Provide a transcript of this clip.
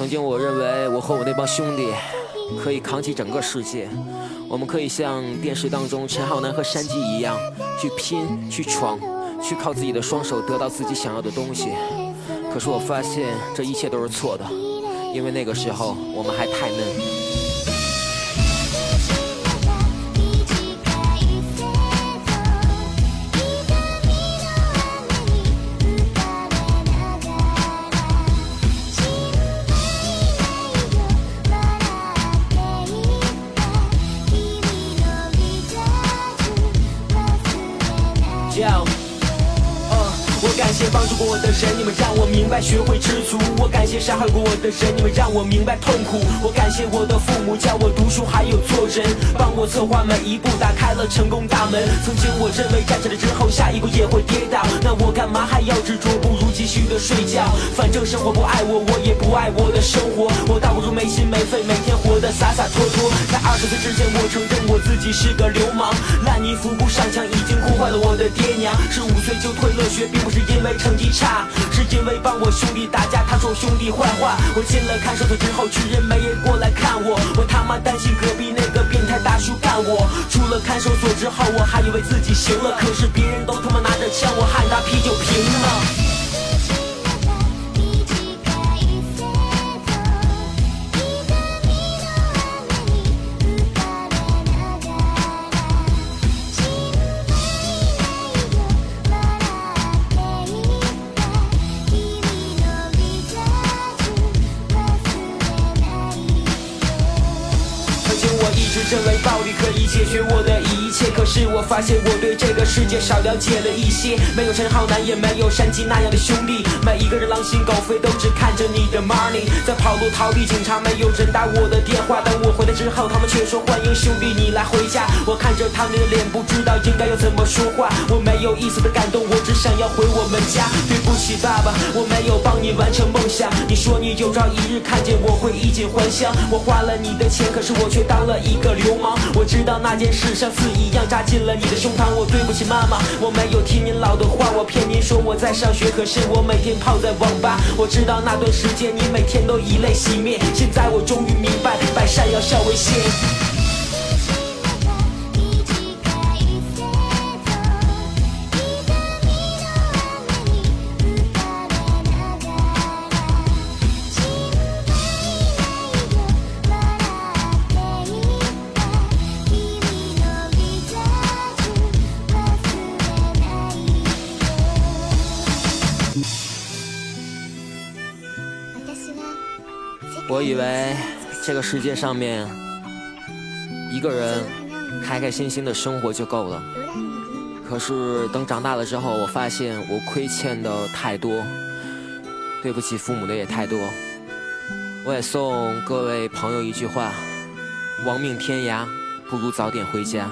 曾经我认为我和我那帮兄弟可以扛起整个世界，我们可以像电视当中陈浩南和山鸡一样去拼、去闯、去靠自己的双手得到自己想要的东西。可是我发现这一切都是错的，因为那个时候我们还太嫩。yo. 我感谢帮助过我的人，你们让我明白学会知足。我感谢伤害过我的人，你们让我明白痛苦。我感谢我的父母教我读书还有做人，帮我策划每一步，打开了成功大门。曾经我认为站起来之后下一步也会跌倒，那我干嘛还要执着？不如继续的睡觉。反正生活不爱我，我也不爱我的生活。我倒不如没心没肺，每天活得洒洒脱脱。在二十岁之前，我承认我自己是个流氓。烂泥扶不上墙，已经哭坏了我的爹娘。十五岁就退了学，并不是因为。成绩差，是因为帮我兄弟打架，他说兄弟坏话。我进了看守所之后，居然没人过来看我，我他妈担心隔壁那个变态大叔干我。出了看守所之后，我还以为自己行了，可是别人都他妈拿着枪，我喊打啤酒瓶认为暴力可以解决我的一切，可是我发现我对这个世界少了解了一些。没有陈浩南，也没有山鸡那样的兄弟，每一个人狼心狗肺，都只看着你的 money，在跑路逃避警察，没有人打我的电话。等我回来之后，他们却说欢迎兄弟你来回家。我看着他们的脸，不知道应该要怎么说话。我没有一丝的感动，我想要回我们家。对不起爸爸，我没有帮你完成梦想。你说你有朝一日看见我会衣锦还乡，我花了你的钱，可是我却当了一个。流氓，我知道那件事像刺一样扎进了你的胸膛。我对不起妈妈，我没有听您老的话，我骗您说我在上学，可是我每天泡在网吧。我知道那段时间你每天都以泪洗面，现在我终于明白，百善要孝为先。我以为这个世界上面一个人开开心心的生活就够了，可是等长大了之后，我发现我亏欠的太多，对不起父母的也太多。我也送各位朋友一句话：亡命天涯，不如早点回家。